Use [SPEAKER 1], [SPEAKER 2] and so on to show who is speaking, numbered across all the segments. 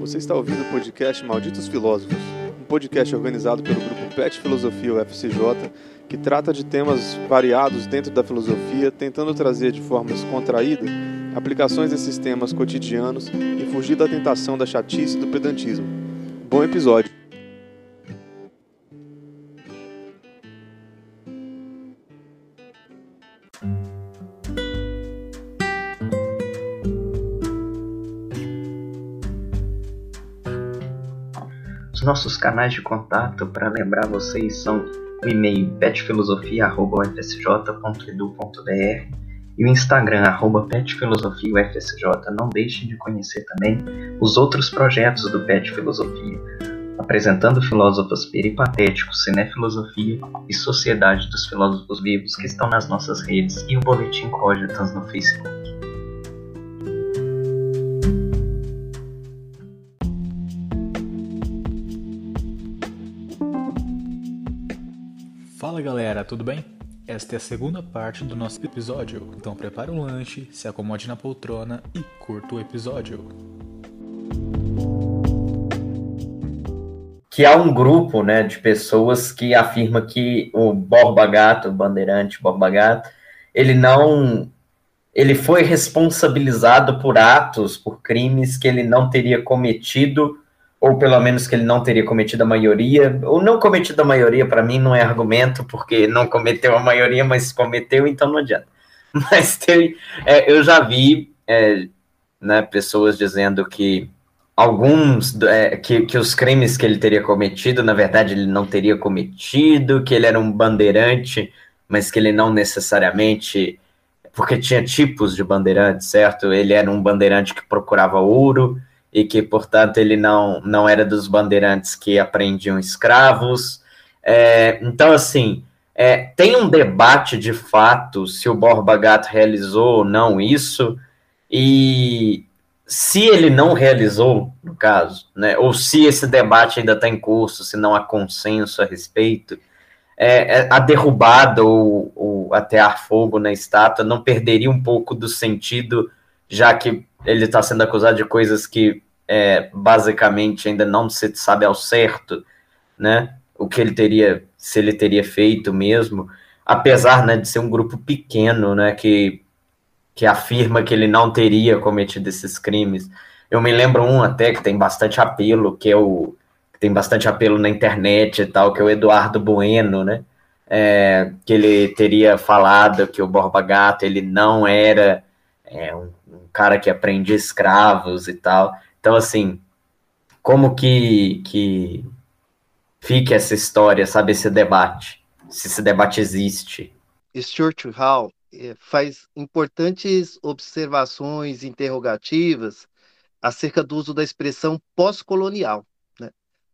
[SPEAKER 1] Você está ouvindo o podcast Malditos Filósofos, um podcast organizado pelo grupo PET Filosofia UFCJ, que trata de temas variados dentro da filosofia, tentando trazer de forma descontraída aplicações desses temas cotidianos e fugir da tentação da chatice e do pedantismo. Bom episódio!
[SPEAKER 2] Nossos canais de contato, para lembrar vocês, são o e-mail petfilosofia.ufsj.edu.br e o Instagram, arroba petfilosofiaufsj. Não deixem de conhecer também os outros projetos do Pet Filosofia, apresentando filósofos peripatéticos, cinefilosofia e Sociedade dos Filósofos Vivos que estão nas nossas redes e o Boletim Cogitans no Facebook.
[SPEAKER 3] Fala galera, tudo bem? Esta é a segunda parte do nosso episódio, então prepare um lanche, se acomode na poltrona e curta o episódio.
[SPEAKER 2] Que há um grupo né, de pessoas que afirma que o Borba Gato, o bandeirante Borba Gato, ele não. Ele foi responsabilizado por atos, por crimes que ele não teria cometido ou pelo menos que ele não teria cometido a maioria, ou não cometido a maioria, para mim não é argumento, porque não cometeu a maioria, mas cometeu, então não adianta. Mas tem, é, eu já vi é, né, pessoas dizendo que alguns, é, que, que os crimes que ele teria cometido, na verdade, ele não teria cometido, que ele era um bandeirante, mas que ele não necessariamente, porque tinha tipos de bandeirante, certo? Ele era um bandeirante que procurava ouro, e que, portanto, ele não, não era dos bandeirantes que apreendiam escravos. É, então, assim, é, tem um debate de fato se o Borba Gato realizou ou não isso, e se ele não realizou, no caso, né, ou se esse debate ainda está em curso, se não há consenso a respeito, é, é, a derrubada ou, ou atear fogo na estátua não perderia um pouco do sentido, já que ele está sendo acusado de coisas que é, basicamente ainda não se sabe ao certo, né? O que ele teria, se ele teria feito mesmo, apesar né, de ser um grupo pequeno, né? Que, que afirma que ele não teria cometido esses crimes. Eu me lembro um até que tem bastante apelo, que é o que tem bastante apelo na internet e tal, que é o Eduardo Bueno, né? É, que ele teria falado que o Borba Gato ele não era é, um, cara que aprendia escravos e tal. Então, assim, como que, que fica essa história, sabe, esse debate? Se esse debate existe.
[SPEAKER 4] Stuart Hall eh, faz importantes observações interrogativas acerca do uso da expressão pós-colonial. Né?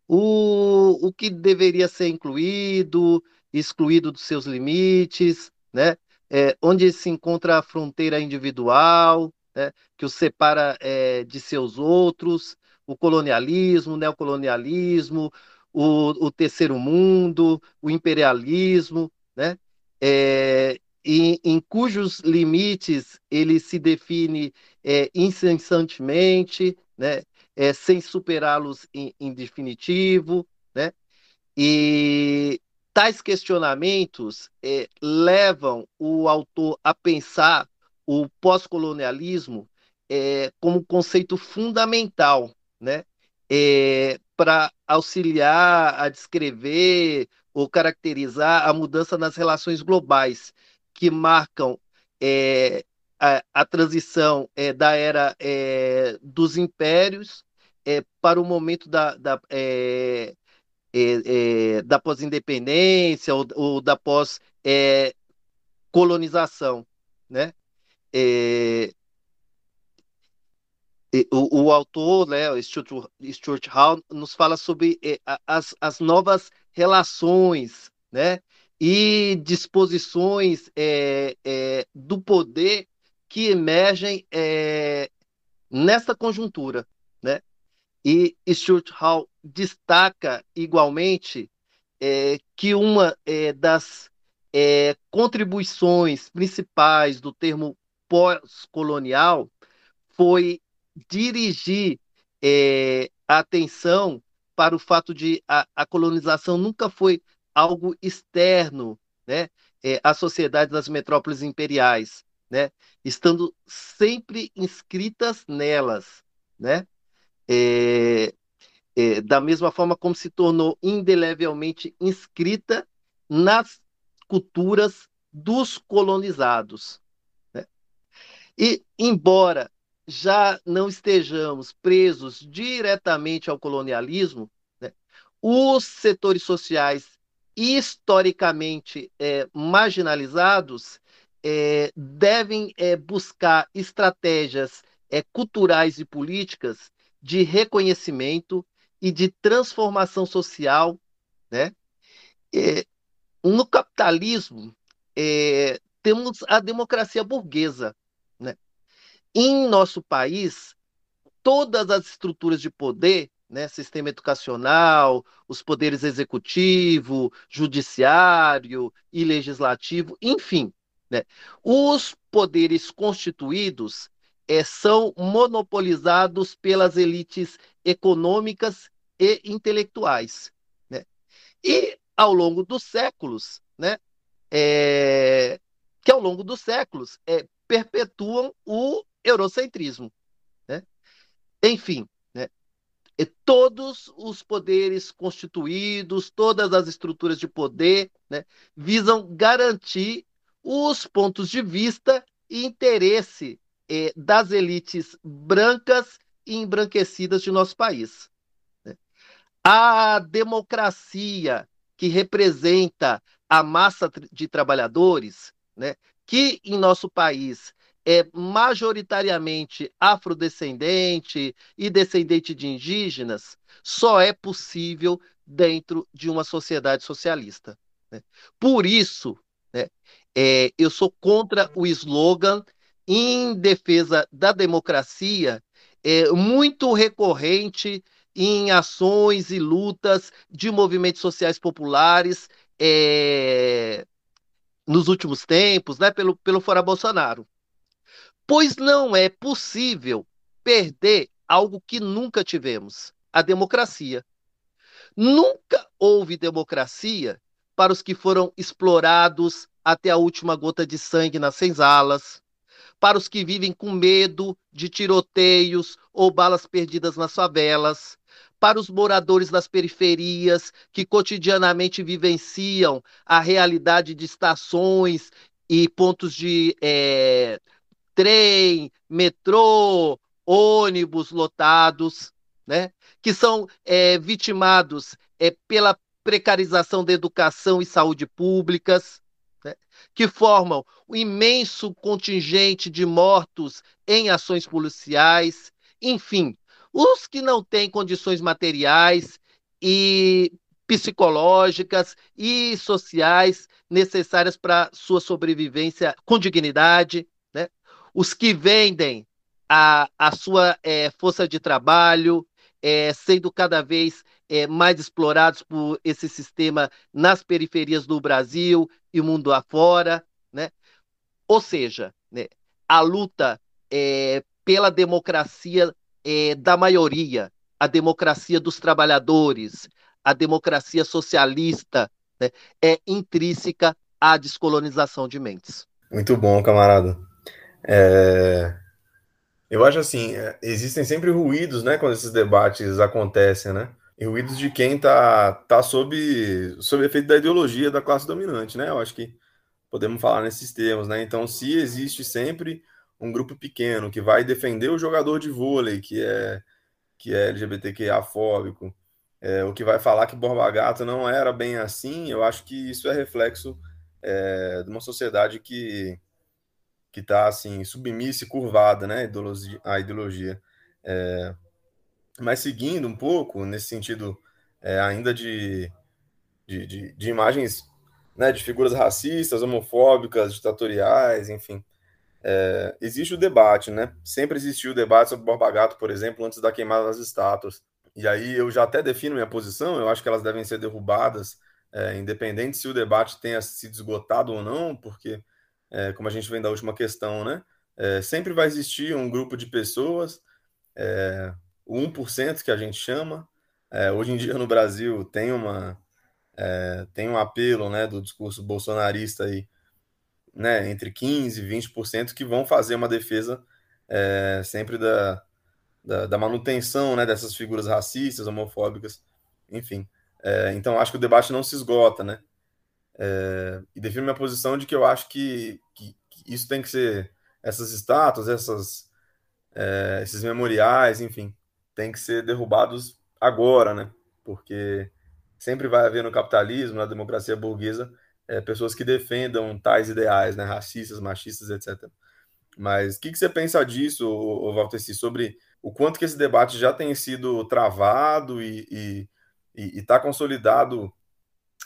[SPEAKER 4] O, o que deveria ser incluído, excluído dos seus limites, né? É, onde se encontra a fronteira individual, né, que o separa é, de seus outros, o colonialismo, o neocolonialismo, o, o terceiro mundo, o imperialismo, né, é, em, em, cujos limites ele se define é, incessantemente, né, é, sem superá-los em, em, definitivo, né, e tais questionamentos é, levam o autor a pensar o pós-colonialismo é, como conceito fundamental, né? É, para auxiliar a descrever ou caracterizar a mudança nas relações globais que marcam é, a, a, transição é, da era é, dos impérios é, para o momento da, da, é, da pós-independência ou, ou, da pós-colonização, né? É, o, o, autor, né, Stuart, Stuart Hall, nos fala sobre é, as, as novas relações né, e disposições é, é, do poder que emergem é, nesta conjuntura. Né? E Stuart Hall destaca igualmente é, que uma é, das contribuições principais do termo pós-colonial foi dirigir é, a atenção para o fato de a, a colonização nunca foi algo externo né, é, às sociedades das metrópoles imperiais, né, estando sempre inscritas nelas. Né? É, é, da mesma forma como se tornou indelevelmente inscrita nas culturas dos colonizados. E, embora já não estejamos presos diretamente ao colonialismo, né, os setores sociais historicamente é, marginalizados é, devem é, buscar estratégias é, culturais e políticas de reconhecimento e de transformação social, né? É, no capitalismo é, temos a democracia burguesa? Em nosso país, todas as estruturas de poder, né, sistema educacional, os poderes executivo, judiciário e legislativo, enfim, né, os poderes constituídos é, são monopolizados pelas elites econômicas e intelectuais. Né? E ao longo dos séculos, né, é, que ao longo dos séculos é, perpetuam o eurocentrismo. Né? Enfim, né, todos os poderes constituídos, todas as estruturas de poder, né, visam garantir os pontos de vista e interesse é, das elites brancas e embranquecidas de nosso país. Né? A democracia que representa a massa de trabalhadores, né, que em nosso país é majoritariamente afrodescendente e descendente de indígenas, só é possível dentro de uma sociedade socialista. Né? Por isso, né, é, eu sou contra o slogan em defesa da democracia é muito recorrente em ações e lutas de movimentos sociais populares é, nos últimos tempos, né, pelo, pelo Fora Bolsonaro. Pois não é possível perder algo que nunca tivemos: a democracia. Nunca houve democracia para os que foram explorados até a última gota de sangue nas senzalas, para os que vivem com medo de tiroteios ou balas perdidas nas favelas, para os moradores das periferias que cotidianamente vivenciam a realidade de estações e pontos de é, trem, metrô, ônibus lotados, né? que são é, vitimados é, pela precarização da educação e saúde públicas, né, que formam um imenso contingente de mortos em ações policiais, enfim, os que não têm condições materiais e psicológicas e sociais necessárias para sua sobrevivência com dignidade? Os que vendem a, a sua é, força de trabalho, é, sendo cada vez é, mais explorados por esse sistema nas periferias do Brasil e mundo afora, né? Ou seja, né, a luta é, pela democracia é, da maioria, a democracia dos trabalhadores, a democracia socialista, né, é intrínseca à descolonização de mentes.
[SPEAKER 1] Muito bom, camarada. É... Eu acho assim, é, existem sempre ruídos, né, quando esses debates acontecem, né? E ruídos de quem tá, tá sob, sob efeito da ideologia da classe dominante, né? Eu acho que podemos falar nesses termos, né? Então, se existe sempre um grupo pequeno que vai defender o jogador de vôlei que é que é LGBTQIA-fóbico, é, o que vai falar que Borba Gato não era bem assim, eu acho que isso é reflexo é, de uma sociedade que que está assim submissa e curvada, né, ideologia, a ideologia. É, mas seguindo um pouco nesse sentido é, ainda de, de, de, de, imagens né, de figuras racistas, homofóbicas, ditatoriais, enfim. É, existe o debate, né? Sempre existiu o debate sobre Borba Gato, por exemplo, antes da queimada das estátuas. E aí eu já até defino minha posição, eu acho que elas devem ser derrubadas, é, independente se o debate tenha sido esgotado ou não, porque é, como a gente vem da última questão, né? É, sempre vai existir um grupo de pessoas, é, o 1% que a gente chama. É, hoje em dia no Brasil tem uma é, tem um apelo né, do discurso bolsonarista aí, né, entre 15% e 20% que vão fazer uma defesa é, sempre da, da, da, manutenção né, dessas figuras racistas, homofóbicas, enfim. Então acho que o debate não se esgota, né? É, e defino minha posição de que eu acho que, que, que isso tem que ser essas estátuas, essas, é, esses memoriais, enfim, tem que ser derrubados agora, né? Porque sempre vai haver no capitalismo, na democracia burguesa, é, pessoas que defendam tais ideais, né? Racistas, machistas, etc. Mas o que, que, você pensa disso, Walter, sobre o quanto que esse debate já tem sido travado e está consolidado,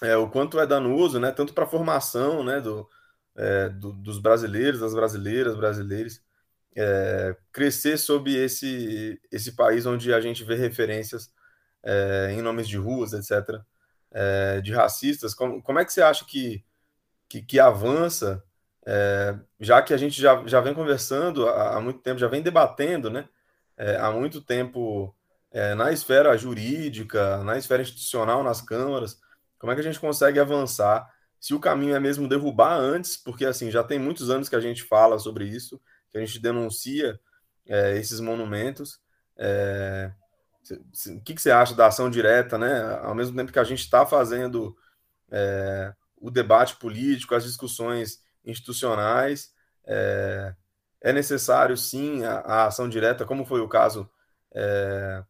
[SPEAKER 1] é, o quanto é danoso, né? Tanto para a formação, né? Do, é, do, dos brasileiros, das brasileiras, brasileiros, é, crescer sob esse, esse país onde a gente vê referências é, em nomes de ruas, etc., é, de racistas. Como, como é que você acha que, que, que avança, é, já que a gente já, já vem conversando há, há muito tempo, já vem debatendo né, há muito tempo na esfera jurídica, na esfera institucional, nas câmaras, como é que a gente consegue avançar se o caminho é mesmo derrubar antes, porque assim já tem muitos anos que a gente fala sobre isso, que a gente denuncia é, esses monumentos. É, o que, que, você acha da ação direta, né? Ao mesmo tempo que a gente está fazendo é, o debate político, as discussões institucionais, é, é necessário sim a, a, ação direta, como foi o caso é,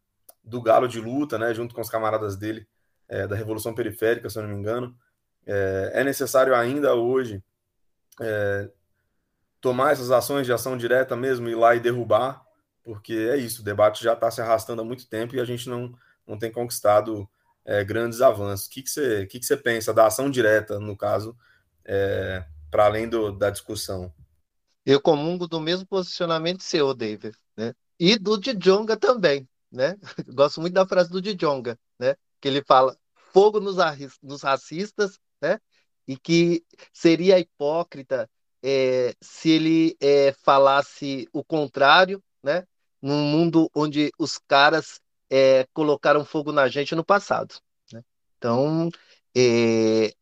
[SPEAKER 1] do Galo de Luta, né? Junto com os camaradas dele é, da Revolução Periférica, se eu não me engano. É, é necessário ainda hoje é, tomar essas ações de ação direta mesmo, ir lá e derrubar, porque é isso, o debate já está se arrastando há muito tempo e a gente não, não tem conquistado é, grandes avanços. O que, que, você, que, que você pensa da ação direta, no caso, é, para além do, da discussão?
[SPEAKER 4] Eu comungo do mesmo posicionamento seu, David, né? E do Djonga também, né? Gosto muito da frase do Djonga, né? Que ele fala fogo nos, nos racistas né? E que seria hipócrita é, se ele é, falasse o contrário, né? Num mundo onde os caras é, colocaram fogo na gente no passado. Né? Então, é,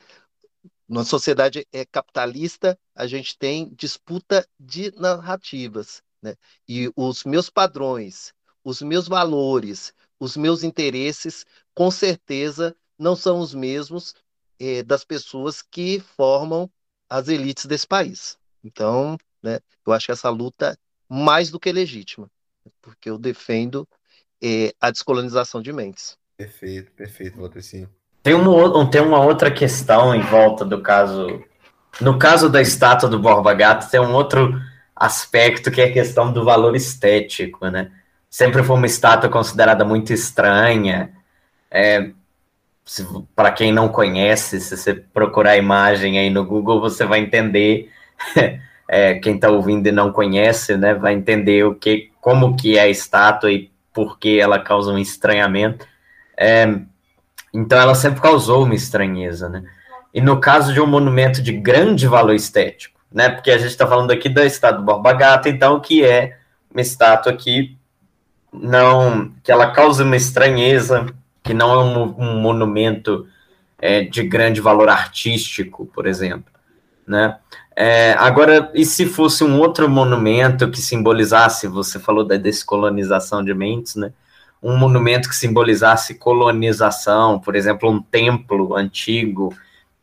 [SPEAKER 4] na sociedade é, capitalista, a gente tem disputa de narrativas. Né? E os meus padrões, os meus valores, os meus interesses, com certeza não são os mesmos eh, das pessoas que formam as elites desse país. Então, né, eu acho que essa luta mais do que legítima, porque eu defendo eh, a descolonização de mentes.
[SPEAKER 1] Perfeito, perfeito, Valtecinho.
[SPEAKER 2] Tem uma, tem uma outra questão em volta do caso. No caso da estátua do Borba Gato, tem um outro aspecto que é a questão do valor estético, né? Sempre foi uma estátua considerada muito estranha. É, para quem não conhece, se você procurar a imagem aí no Google, você vai entender. é, quem está ouvindo e não conhece, né, vai entender o que, como que é a estátua e por que ela causa um estranhamento. É, então, ela sempre causou uma estranheza, né? E no caso de um monumento de grande valor estético, né? Porque a gente está falando aqui da estátua do Borba Gato, então, que é uma estátua que não, que ela causa uma estranheza, que não é um, um monumento é, de grande valor artístico, por exemplo. Né? É, agora, e se fosse um outro monumento que simbolizasse, você falou da descolonização de mentes, né? um monumento que simbolizasse colonização, por exemplo, um templo antigo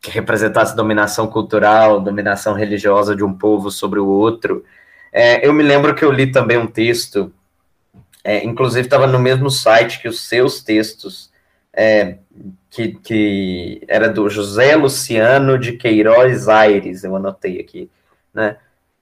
[SPEAKER 2] que representasse dominação cultural, dominação religiosa de um povo sobre o outro. É, eu me lembro que eu li também um texto, é, inclusive estava no mesmo site que os seus textos, é, que, que era do José Luciano de Queiroz Aires, eu anotei aqui, né?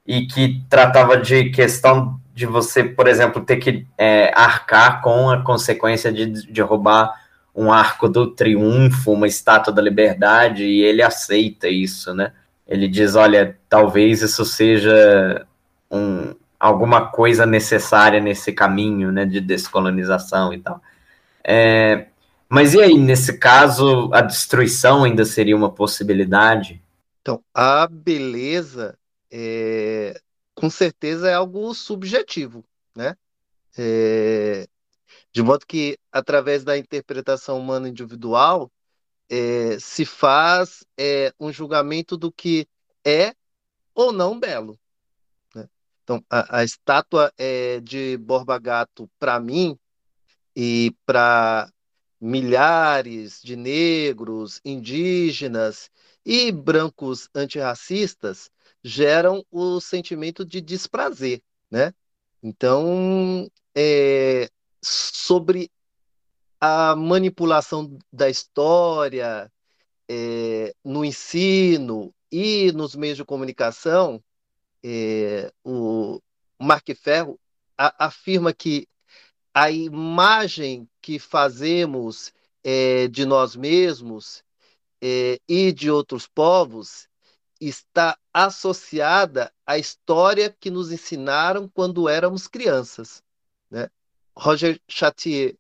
[SPEAKER 2] E que tratava de questão de você, por exemplo, ter que é, arcar com a consequência de, de roubar um arco do triunfo, uma estátua da liberdade, e ele aceita isso, né? Ele diz, olha, talvez isso seja um, alguma coisa necessária nesse caminho, né, de descolonização e tal. É, mas e aí, nesse caso, a destruição ainda seria uma possibilidade?
[SPEAKER 4] Então, a beleza, é, com certeza, é algo subjetivo, né? É, De modo que, através da interpretação humana individual, é, se faz é, um julgamento do que é ou não belo. Então, a, a estátua é, de Borba Gato, para mim, e para milhares de negros, indígenas e brancos antirracistas, geram o sentimento de desprazer, né? Então, é, sobre a manipulação da história é, no ensino e nos meios de comunicação, é, o Mark Ferro a, afirma que a imagem que fazemos é, de nós mesmos é, e de outros povos está associada à história que nos ensinaram quando éramos crianças. Né? Roger Chatier,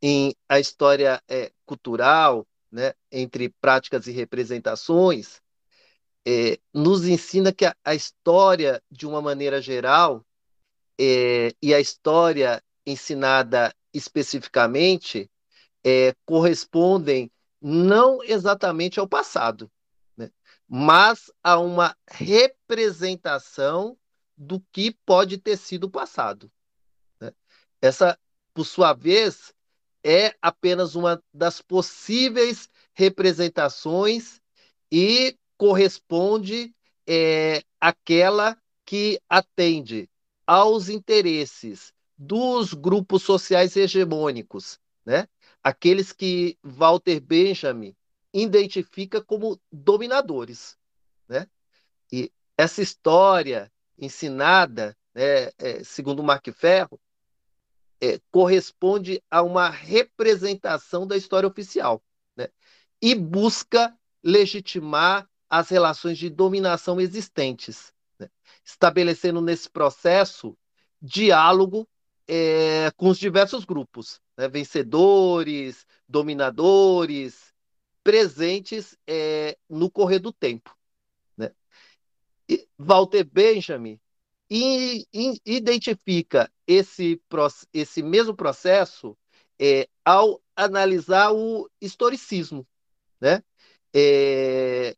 [SPEAKER 4] em A História é, Cultural, né, entre práticas e representações, é, nos ensina que a, a, história, de uma maneira geral, é, e a história ensinada especificamente, é, correspondem não exatamente ao passado, mas a uma representação do que pode ter sido o passado. Né? Essa, por sua vez, é apenas uma das possíveis representações e corresponde é, àquela que atende aos interesses dos grupos sociais hegemônicos, né? aqueles que Walter Benjamin identifica como dominadores. Né? E essa história ensinada, né, é, segundo Mark Ferro, é, corresponde a uma representação da história oficial né? e busca legitimar as relações de dominação existentes, né? estabelecendo nesse processo diálogo é, com os diversos grupos, né? vencedores, dominadores, presentes é, no correr do tempo. Né? E Walter Benjamin identifica esse, esse mesmo processo é, ao analisar o historicismo, né? É,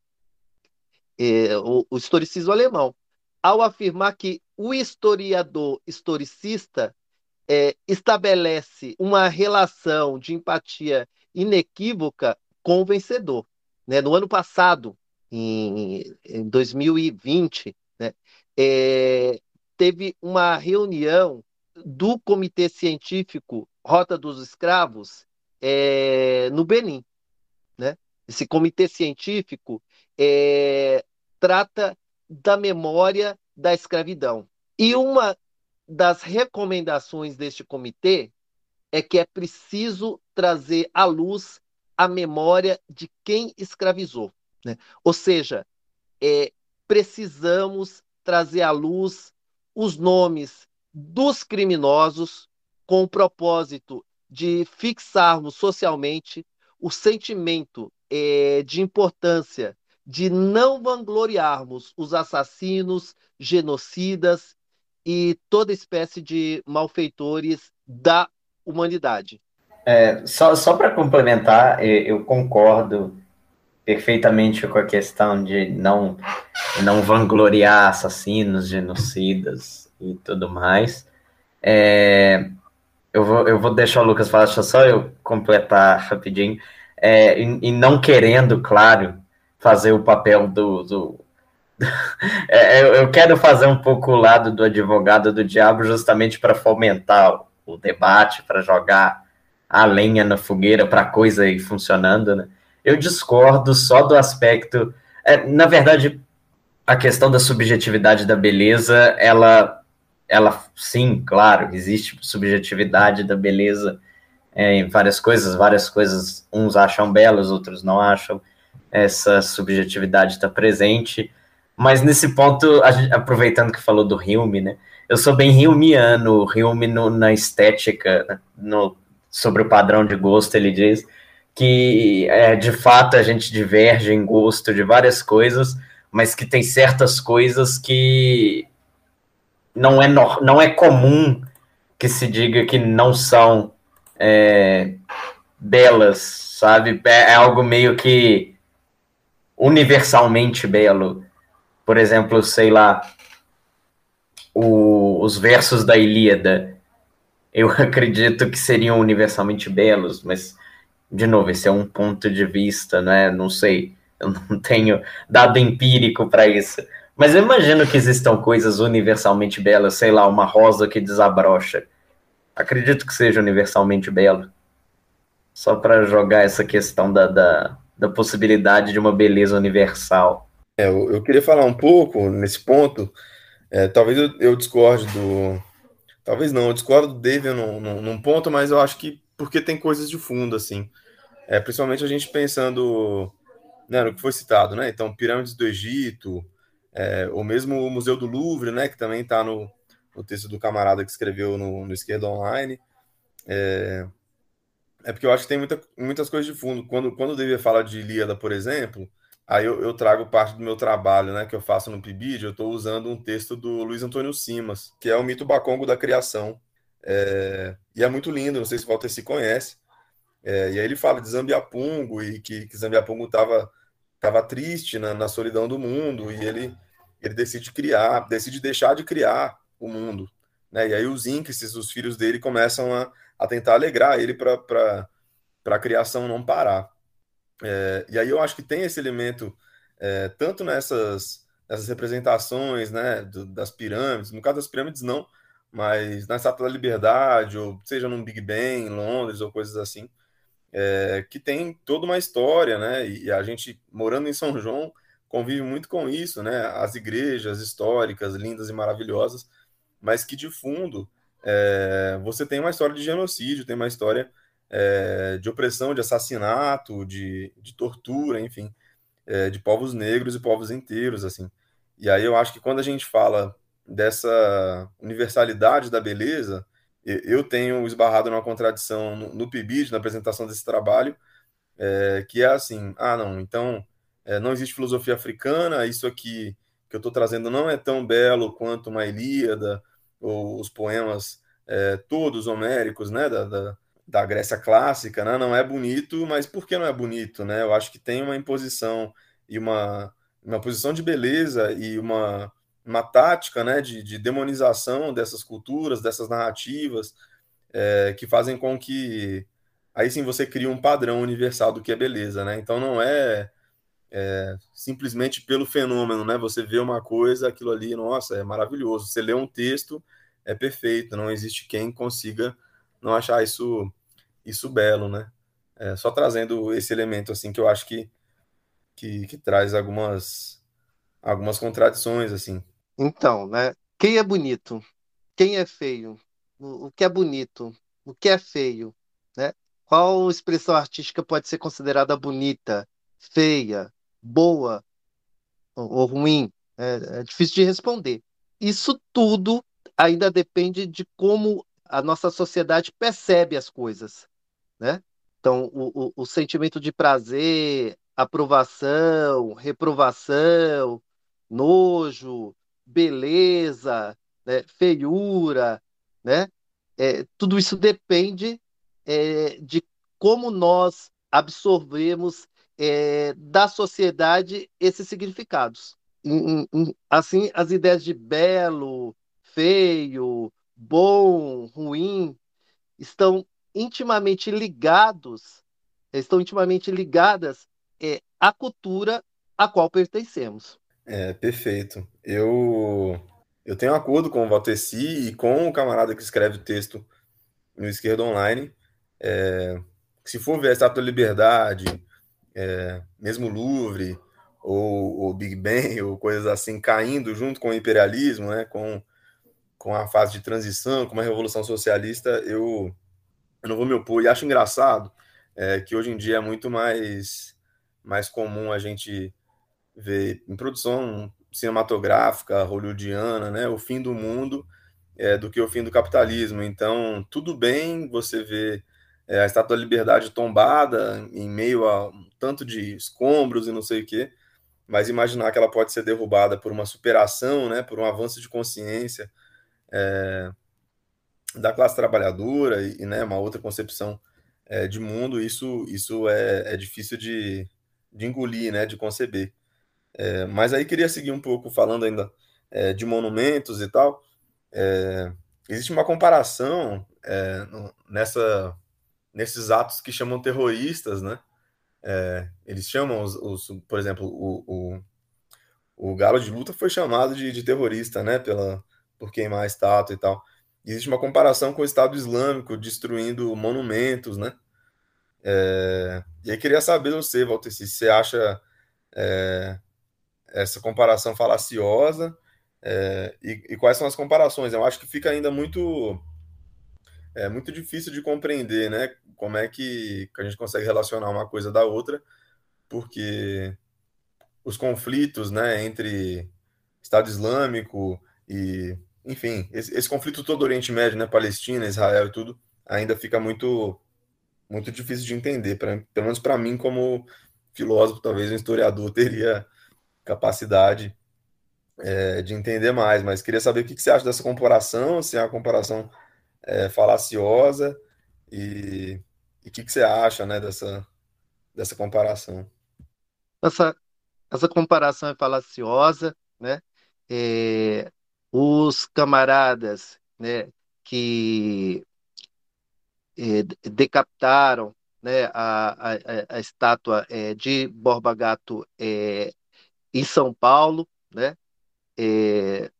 [SPEAKER 4] é, o, o historicismo alemão, ao afirmar que o historiador historicista é, estabelece uma relação de empatia inequívoca com o vencedor. Né? No ano passado, em, em 2020, né? É, teve uma reunião do Comitê Científico Rota dos Escravos no Benin. Né? Esse comitê científico é, trata da memória da escravidão. E uma das recomendações deste comitê é que é preciso trazer à luz a memória de quem escravizou. Né? Ou seja, é, precisamos trazer à luz os nomes dos criminosos com o propósito de fixarmos socialmente o sentimento é, de importância de não vangloriarmos os assassinos, genocidas e toda espécie de malfeitores da humanidade.
[SPEAKER 2] É, só só para complementar, eu concordo perfeitamente com a questão de não, não vangloriar assassinos, genocidas e tudo mais. É, eu, vou, eu vou deixar o Lucas falar, deixa só eu completar rapidinho. É, e, e, não querendo, claro, fazer o papel do. do é, eu, quero fazer um pouco o lado do advogado do diabo justamente para fomentar o debate, para jogar a lenha na fogueira para a coisa ir funcionando, né? Eu discordo só do aspecto. É, na verdade, a questão da subjetividade da beleza, ela, ela sim, claro, existe subjetividade da beleza é, em várias coisas, várias coisas uns acham belas, outros não acham. Essa subjetividade está presente. Mas nesse ponto, aproveitando que falou do Hilme, né? Eu sou bem Hilmiano, Hilme no, na estética, no sobre o padrão de gosto, ele diz que é, de fato a gente diverge em gosto de várias coisas, mas que tem certas coisas que não é, no, não é comum que se diga que não são é, belas, sabe? É, é algo meio que universalmente belo. Por exemplo, sei lá, o, os versos da Ilíada, eu acredito que seriam universalmente belos, mas, de novo, esse é um ponto de vista, né? Não sei, eu não tenho dado empírico para isso. Mas eu imagino que existam coisas universalmente belas, sei lá, uma rosa que desabrocha. Acredito que seja universalmente belo. Só para jogar essa questão da, da, da, possibilidade de uma beleza universal.
[SPEAKER 1] É, eu, eu queria falar um pouco nesse ponto. É, talvez eu, eu, discorde do. Talvez não, eu discordo do David num, num, num, ponto, mas eu acho que porque tem coisas de fundo, assim. É, principalmente a gente pensando né, no que foi citado, né? Então, pirâmides do Egito, é, ou mesmo o Museu do Louvre, né, que também está no, no, texto do camarada que escreveu no, no Esquerda Online. É, é, porque eu acho que tem muita, muitas coisas de fundo. Quando, quando o David fala de Ilíada, por exemplo, aí eu, eu, trago parte do meu trabalho, né, que eu faço no PIBID, eu estou usando um texto do Luiz Antônio Simas, que é o mito bacongo da criação. É, e é muito lindo, não sei se o Walter se conhece. É, e aí ele fala de Zambiapungo e que, que Zambiapungo estava tava triste na, na solidão do mundo e ele ele decide criar, decide deixar de criar o mundo. Né? E aí os índices, os filhos dele, começam a, a tentar alegrar ele para a criação não parar. É, e aí eu acho que tem esse elemento, é, tanto nessas, nessas representações né, do, das pirâmides, no caso das pirâmides não, mas na Estátua da Liberdade, ou seja num Big Ben em Londres, ou coisas assim, é, que tem toda uma história, né? E a gente, morando em São João, convive muito com isso, né? As igrejas históricas, lindas e maravilhosas, mas que de fundo é, você tem uma história de genocídio, tem uma história é, de opressão, de assassinato, de, de tortura, enfim, é, de povos negros e povos inteiros, assim. E aí eu acho que quando a gente fala dessa universalidade da beleza, eu tenho esbarrado numa contradição no, no PIBID, na apresentação desse trabalho, é, que é assim, ah, não, então é, não existe filosofia africana, isso aqui que eu estou trazendo não é tão belo quanto uma Ilíada os poemas é, todos homéricos, né, da, da, da, Grécia clássica, né, não é bonito, mas por que não é bonito, né? Eu acho que tem uma imposição e uma, uma posição de beleza e uma, uma tática, né, de, de demonização dessas culturas, dessas narrativas, é, que fazem com que aí sim você cria um padrão universal do que é beleza, né? Então não é é, simplesmente pelo fenômeno, né? Você vê uma coisa, aquilo ali, nossa, é maravilhoso. Você lê um texto, é perfeito. Não existe quem consiga não achar isso isso belo, né? É, só trazendo esse elemento assim que eu acho que que, que traz algumas algumas contradições assim.
[SPEAKER 4] Então, né? Quem é bonito? Quem é feio? O, o que é bonito? O que é feio? Né? Qual expressão artística pode ser considerada bonita, feia, boa ou ruim? É, é difícil de responder. Isso tudo ainda depende de como a nossa sociedade percebe as coisas, né? Então, o, o, o sentimento de prazer, aprovação, reprovação, nojo, beleza, né? feiura, né? É, tudo isso depende é, de como nós absorvemos é, da sociedade esses significados. Assim, as ideias de belo, feio, bom, ruim estão intimamente ligados, estão intimamente ligadas é, à cultura a qual pertencemos.
[SPEAKER 1] É, perfeito. Eu eu tenho um acordo com o Valteci e com o camarada que escreve o texto no Esquerda Online. É, se for ver a Estátua da Liberdade, é, mesmo Louvre ou Big Bang ou coisas assim caindo junto com o imperialismo, né, com, com a fase de transição, com uma revolução socialista, eu, eu não vou me opor. E acho engraçado é, que hoje em dia é muito mais, mais comum a gente ver em produção cinematográfica, hollywoodiana, né, o fim do mundo é, do que o fim do capitalismo. Então, tudo bem você ver é, a Estátua da Liberdade tombada em meio a tanto de escombros e não sei o quê, mas imaginar que ela pode ser derrubada por uma superação, né, por um avanço de consciência, é, da classe trabalhadora e, né, uma outra concepção é, de mundo, isso, isso é, é difícil de, de engolir, né, de conceber. É, mas aí queria seguir um pouco falando ainda é, de monumentos e tal. É, existe uma comparação é, nessa, nesses atos que chamam terroristas, né? É, eles chamam os, os, por exemplo, o, o, o, galo de luta foi chamado de, de terrorista, né? Pela, por queimar a estátua e tal. Existe uma comparação com o Estado Islâmico destruindo monumentos, né? É, e aí queria saber de você, Walter, se você acha é, essa comparação falaciosa é, e, e, quais são as comparações. Eu acho que fica ainda muito é muito difícil de compreender, né? Como é que, a gente consegue relacionar uma coisa da outra, porque os conflitos, né, entre Estado Islâmico e, enfim, esse, esse conflito todo do Oriente Médio, né, Palestina, Israel e tudo, ainda fica muito muito difícil de entender, pra, pelo menos para mim como filósofo, talvez um historiador teria capacidade é, de entender mais, mas queria saber o que, que você acha dessa comparação, se é uma comparação é, falaciosa e o que, que você acha né, dessa, dessa comparação?
[SPEAKER 4] Essa, essa comparação é falaciosa, né? É, os camaradas né, que é, decapitaram né, a, a, a estátua é, de Borba Gato é, em São Paulo, né? É,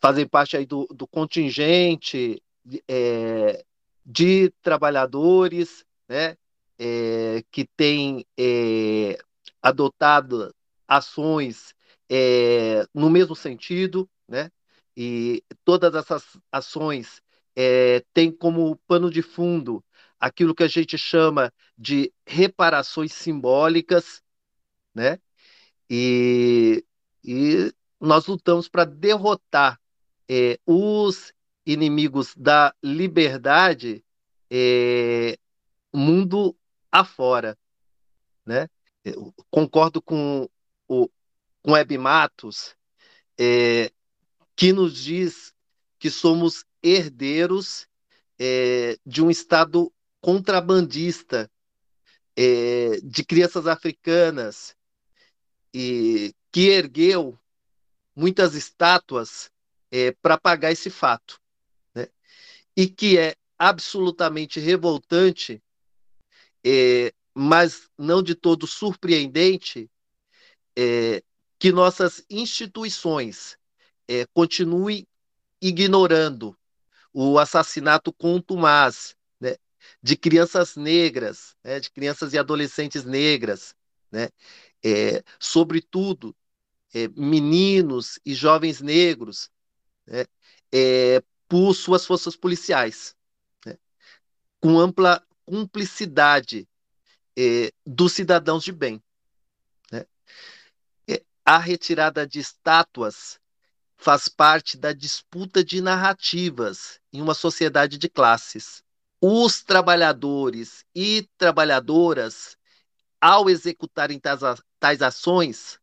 [SPEAKER 4] fazem parte aí do, do contingente é, de trabalhadores né, é, que têm é, adotado ações é, no mesmo sentido, né, e todas essas ações é, têm como pano de fundo aquilo que a gente chama de reparações simbólicas, né, e, e nós lutamos para derrotar é, os inimigos da liberdade é, mundo afora, né? Eu concordo com o com Hebe Matos, é, que nos diz que somos herdeiros é, de um Estado contrabandista é, de crianças africanas e que ergueu muitas estátuas é, para pagar esse fato e que é absolutamente revoltante, é, mas não de todo surpreendente, é, que nossas instituições é, continuem ignorando o assassinato contumaz né, de crianças negras, né, de crianças e adolescentes negras, né, é, sobretudo é, meninos e jovens negros, né, é, por suas forças policiais, né? com ampla cumplicidade é, dos cidadãos de bem. Né? É, a retirada de estátuas faz parte da disputa de narrativas em uma sociedade de classes. Os trabalhadores e trabalhadoras, ao executarem tais, tais ações,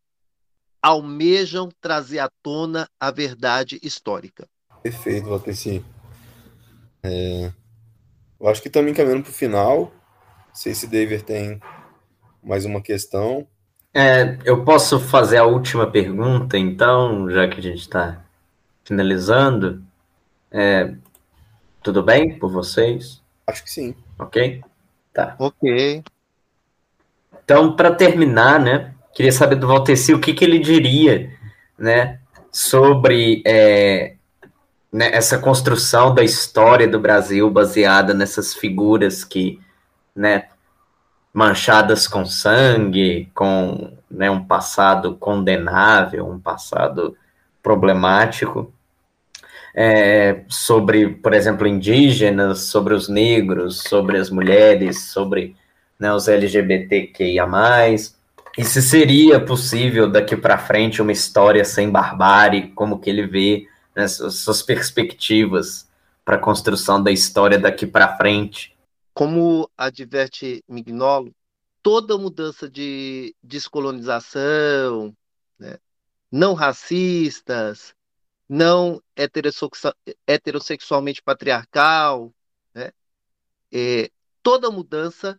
[SPEAKER 4] almejam trazer à tona a verdade histórica.
[SPEAKER 1] Perfeito, Valteci. É, eu acho que estamos encaminhando para o final. Não sei se David tem mais uma questão.
[SPEAKER 2] É, eu posso fazer a última pergunta, então, já que a gente está finalizando. É, tudo bem por vocês?
[SPEAKER 1] Acho que sim.
[SPEAKER 2] Ok? Tá.
[SPEAKER 4] Ok.
[SPEAKER 2] Então, para terminar, né, queria saber do Valteci o que, que ele diria, né, sobre é, né, essa construção da história do Brasil baseada nessas figuras que, né, manchadas com sangue, com né, um passado condenável, um passado problemático, é, sobre, por exemplo, indígenas, sobre os negros, sobre as mulheres, sobre né, os LGBTQIA+, e se seria possível daqui para frente uma história sem barbárie, como que ele vê né, suas perspectivas para a construção da história daqui para frente.
[SPEAKER 4] Como adverte Mignolo, toda mudança de descolonização, né, não racistas, não heterossexualmente patriarcal. Né? É, toda mudança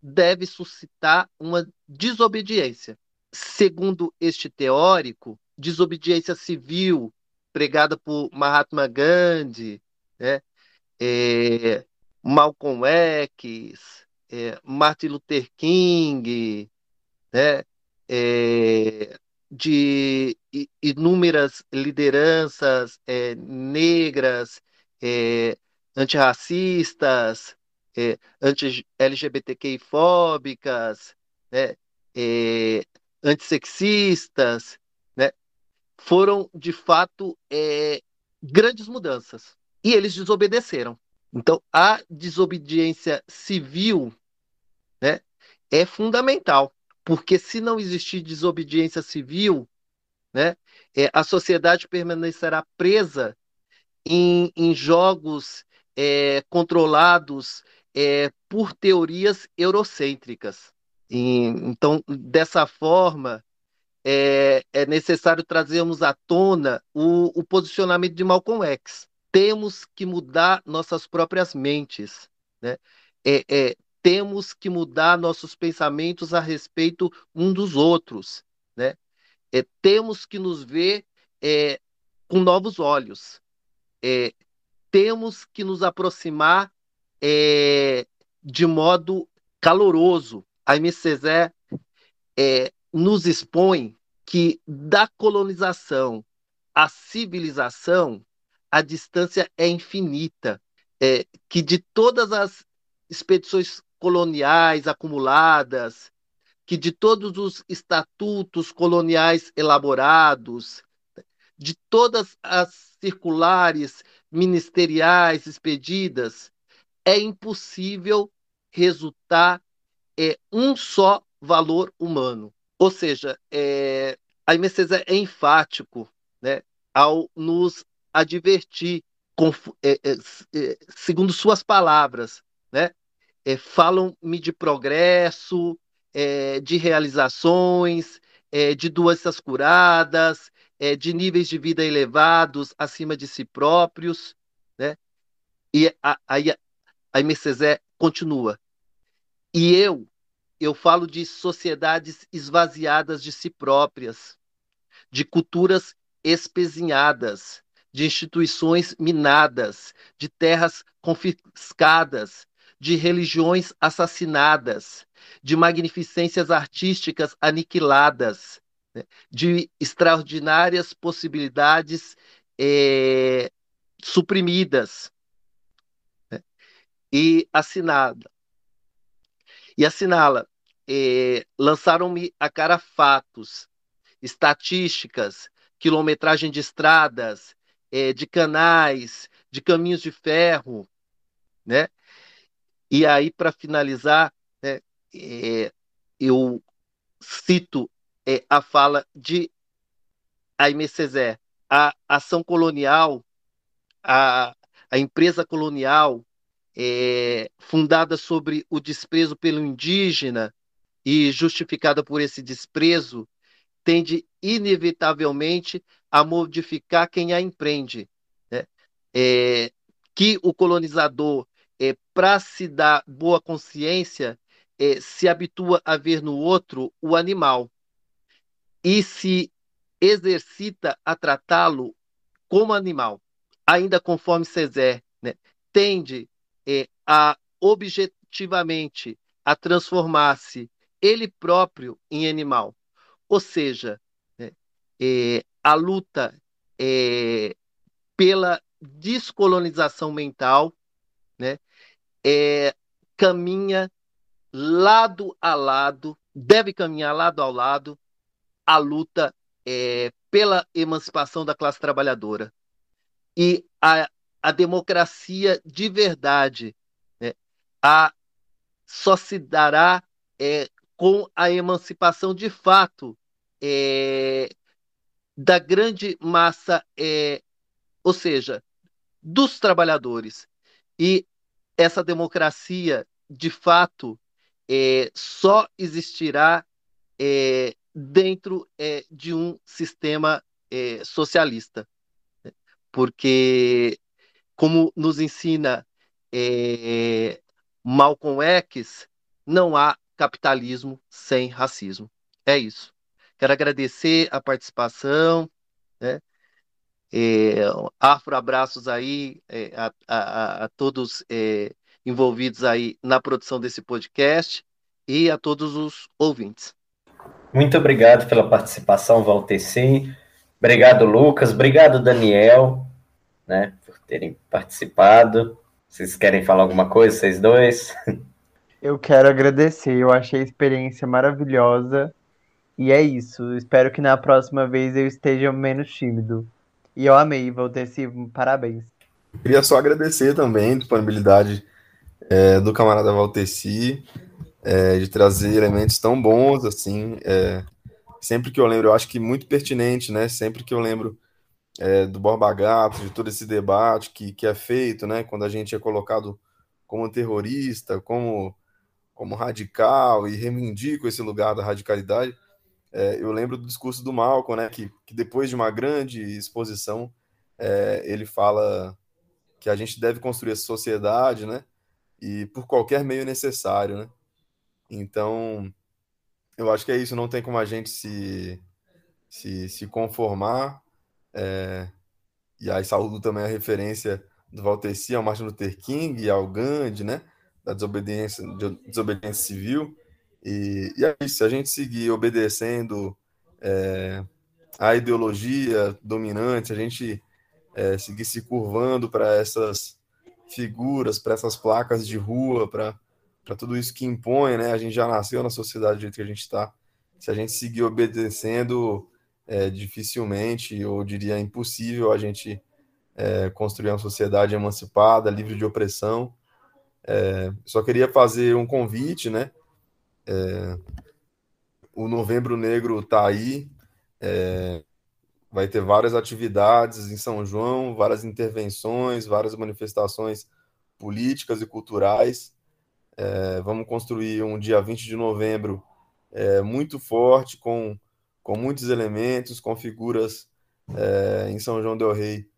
[SPEAKER 4] deve suscitar uma desobediência. Segundo este teórico, desobediência civil pregada por Mahatma Gandhi, né? é, Malcolm X, é, Martin Luther King, né? É, de inúmeras lideranças é, negras, é, antirracistas, é, anti-LGBTQI-fóbicas, né, é, antissexistas, foram, de fato, é, grandes mudanças. E eles desobedeceram. Então, a desobediência civil né, é fundamental, porque se não existir desobediência civil, né, é, a sociedade permanecerá presa em, em jogos é, controlados é, por teorias eurocêntricas. E, então, dessa forma, é, é, necessário trazermos à tona o, o posicionamento de Malcolm X. Temos que mudar nossas próprias mentes. Né? É, é, temos que mudar nossos pensamentos a respeito um dos outros. Né? É, temos que nos ver é, com novos olhos. É, temos que nos aproximar é, de modo caloroso. A MCZé é, nos expõe que da colonização à civilização, a distância é infinita, é, que de todas as expedições coloniais acumuladas, que de todos os estatutos coloniais elaborados, de todas as circulares ministeriais expedidas, é impossível resultar é, um só valor humano. Ou seja, é, a MCZ é enfático né, ao nos advertir, com, é, é, é, segundo suas palavras, né, é, falam-me de progresso, de realizações, de doenças curadas, é, de níveis de vida elevados acima de si próprios, né? E aí a, a, a continua. E eu, eu falo de sociedades esvaziadas de si próprias, de culturas espezinhadas, de instituições minadas, de terras confiscadas, de religiões assassinadas, de magnificências artísticas aniquiladas, né, de extraordinárias possibilidades é, suprimidas né, e assinada. E assinala, é, lançaram-me a cara fatos, estatísticas, quilometragem de estradas, é, de canais, de caminhos de ferro, né? E aí, para finalizar, né, é, eu cito a fala de Aimé Césaire. A ação colonial, a, a empresa colonial, fundada sobre o desprezo pelo indígena e justificada por esse desprezo, tende inevitavelmente a modificar quem a empreende. Né? É, que o colonizador, é, para se dar boa consciência, é, se habitua a ver no outro o animal e se exercita a tratá-lo como animal, ainda conforme César, né, tende é, a objetivamente a transformar-se ele próprio em animal. Ou seja, né, é, a luta é, pela descolonização mental né, é, caminha lado a lado, deve caminhar lado a lado a luta é, pela emancipação da classe trabalhadora. E a, a democracia de verdade né, a, só se dará é, com a emancipação de fato é, da grande massa, é, ou seja, dos trabalhadores. E essa democracia, de fato, é, só existirá é, dentro é, de um sistema é, socialista. porque, como nos ensina é, Malcolm X, não há capitalismo sem racismo. É isso. Quero agradecer a participação, né? É, afro abraços aí é, a, a, a, todos é, envolvidos aí na produção desse podcast e a todos os ouvintes.
[SPEAKER 2] Muito obrigado pela participação, Valteci. Obrigado, Lucas. Obrigado, Daniel, né, por terem participado. Vocês querem falar alguma coisa, vocês dois?
[SPEAKER 5] Eu quero agradecer. Eu achei a experiência maravilhosa. E é isso. Espero que na próxima vez eu esteja menos tímido. E eu amei, Valteci. Parabéns.
[SPEAKER 1] Queria só agradecer também a disponibilidade é, do camarada Valteci é, de trazer elementos tão bons assim. É, sempre que eu lembro, eu acho que muito pertinente, né? Sempre que eu lembro é, do Borba Gato, de todo esse debate que, que é feito, né? Quando a gente é colocado como terrorista, como, como radical e reivindico esse lugar da radicalidade. É, eu lembro do discurso do Malcolm, né? Que, que depois de uma grande exposição, é, ele fala que a gente deve construir essa sociedade, né? E por qualquer meio necessário, né? Então, eu acho que é isso, não tem como a gente se, se, se conformar. É, e aí saúdo também a referência do Valteci ao Martin Luther King e ao Gandhi, né? Da desobediência, de, desobediência civil. E, e é isso, se a gente seguir obedecendo é, a ideologia dominante, a gente é, seguir se curvando para essas figuras, para essas placas de rua, para tudo isso que impõe, né? A gente já nasceu na sociedade do jeito que a gente está. Se a gente seguir obedecendo, é, dificilmente, ou diria impossível, a gente é, construir uma sociedade emancipada, livre de opressão. É, só queria fazer um convite, né? É, o Novembro Negro está aí, é, vai ter várias atividades em São João, várias intervenções, várias manifestações políticas e culturais. É, vamos construir um dia 20 de novembro é, muito forte, com, com muitos elementos, com figuras é, em São João Del Rei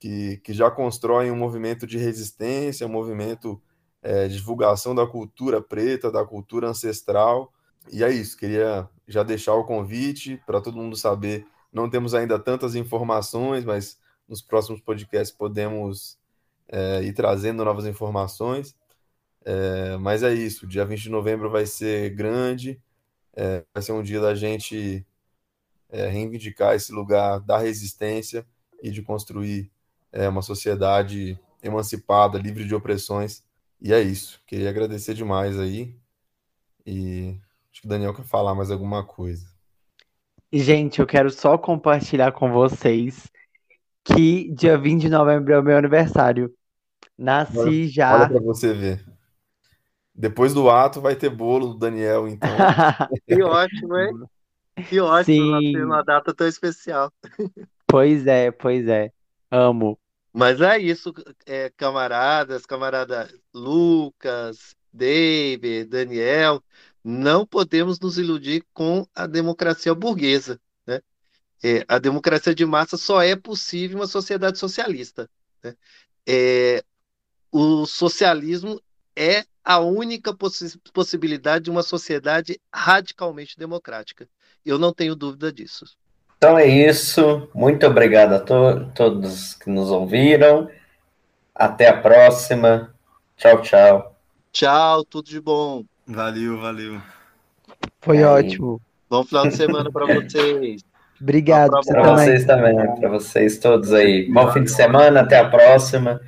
[SPEAKER 1] que, que já constroem um movimento de resistência, um movimento é, divulgação da cultura preta, da cultura ancestral. E é isso, queria já deixar o convite para todo mundo saber. Não temos ainda tantas informações, mas nos próximos podcasts podemos é, ir trazendo novas informações. É, mas é isso, dia 20 de novembro vai ser grande, é, vai ser um dia da gente é, reivindicar esse lugar da resistência e de construir é, uma sociedade emancipada, livre de opressões. E é isso. Queria agradecer demais aí. E acho que o Daniel quer falar mais alguma coisa.
[SPEAKER 5] Gente, eu quero só compartilhar com vocês que dia 20 de novembro é o meu aniversário. Nasci
[SPEAKER 1] olha,
[SPEAKER 5] já.
[SPEAKER 1] Olha pra você ver. Depois do ato vai ter bolo do Daniel, então.
[SPEAKER 4] que ótimo, hein? Que ótimo ter uma data tão especial.
[SPEAKER 5] Pois é, pois é. Amo.
[SPEAKER 4] Mas é isso, é, camaradas, camarada Lucas, David, Daniel, não podemos nos iludir com a democracia burguesa. Né? É, a democracia de massa só é possível em uma sociedade socialista. Né? É, o socialismo é a única possi possibilidade de uma sociedade radicalmente democrática. Eu não tenho dúvida disso.
[SPEAKER 2] Então é isso. Muito obrigado a to todos que nos ouviram. Até a próxima. Tchau, tchau.
[SPEAKER 4] Tchau, tudo de bom.
[SPEAKER 1] Valeu, valeu.
[SPEAKER 5] Foi é ótimo.
[SPEAKER 4] Bom final de semana para vocês.
[SPEAKER 5] Obrigado.
[SPEAKER 2] Para vocês também, para vocês todos aí. Bom fim de semana, até a próxima.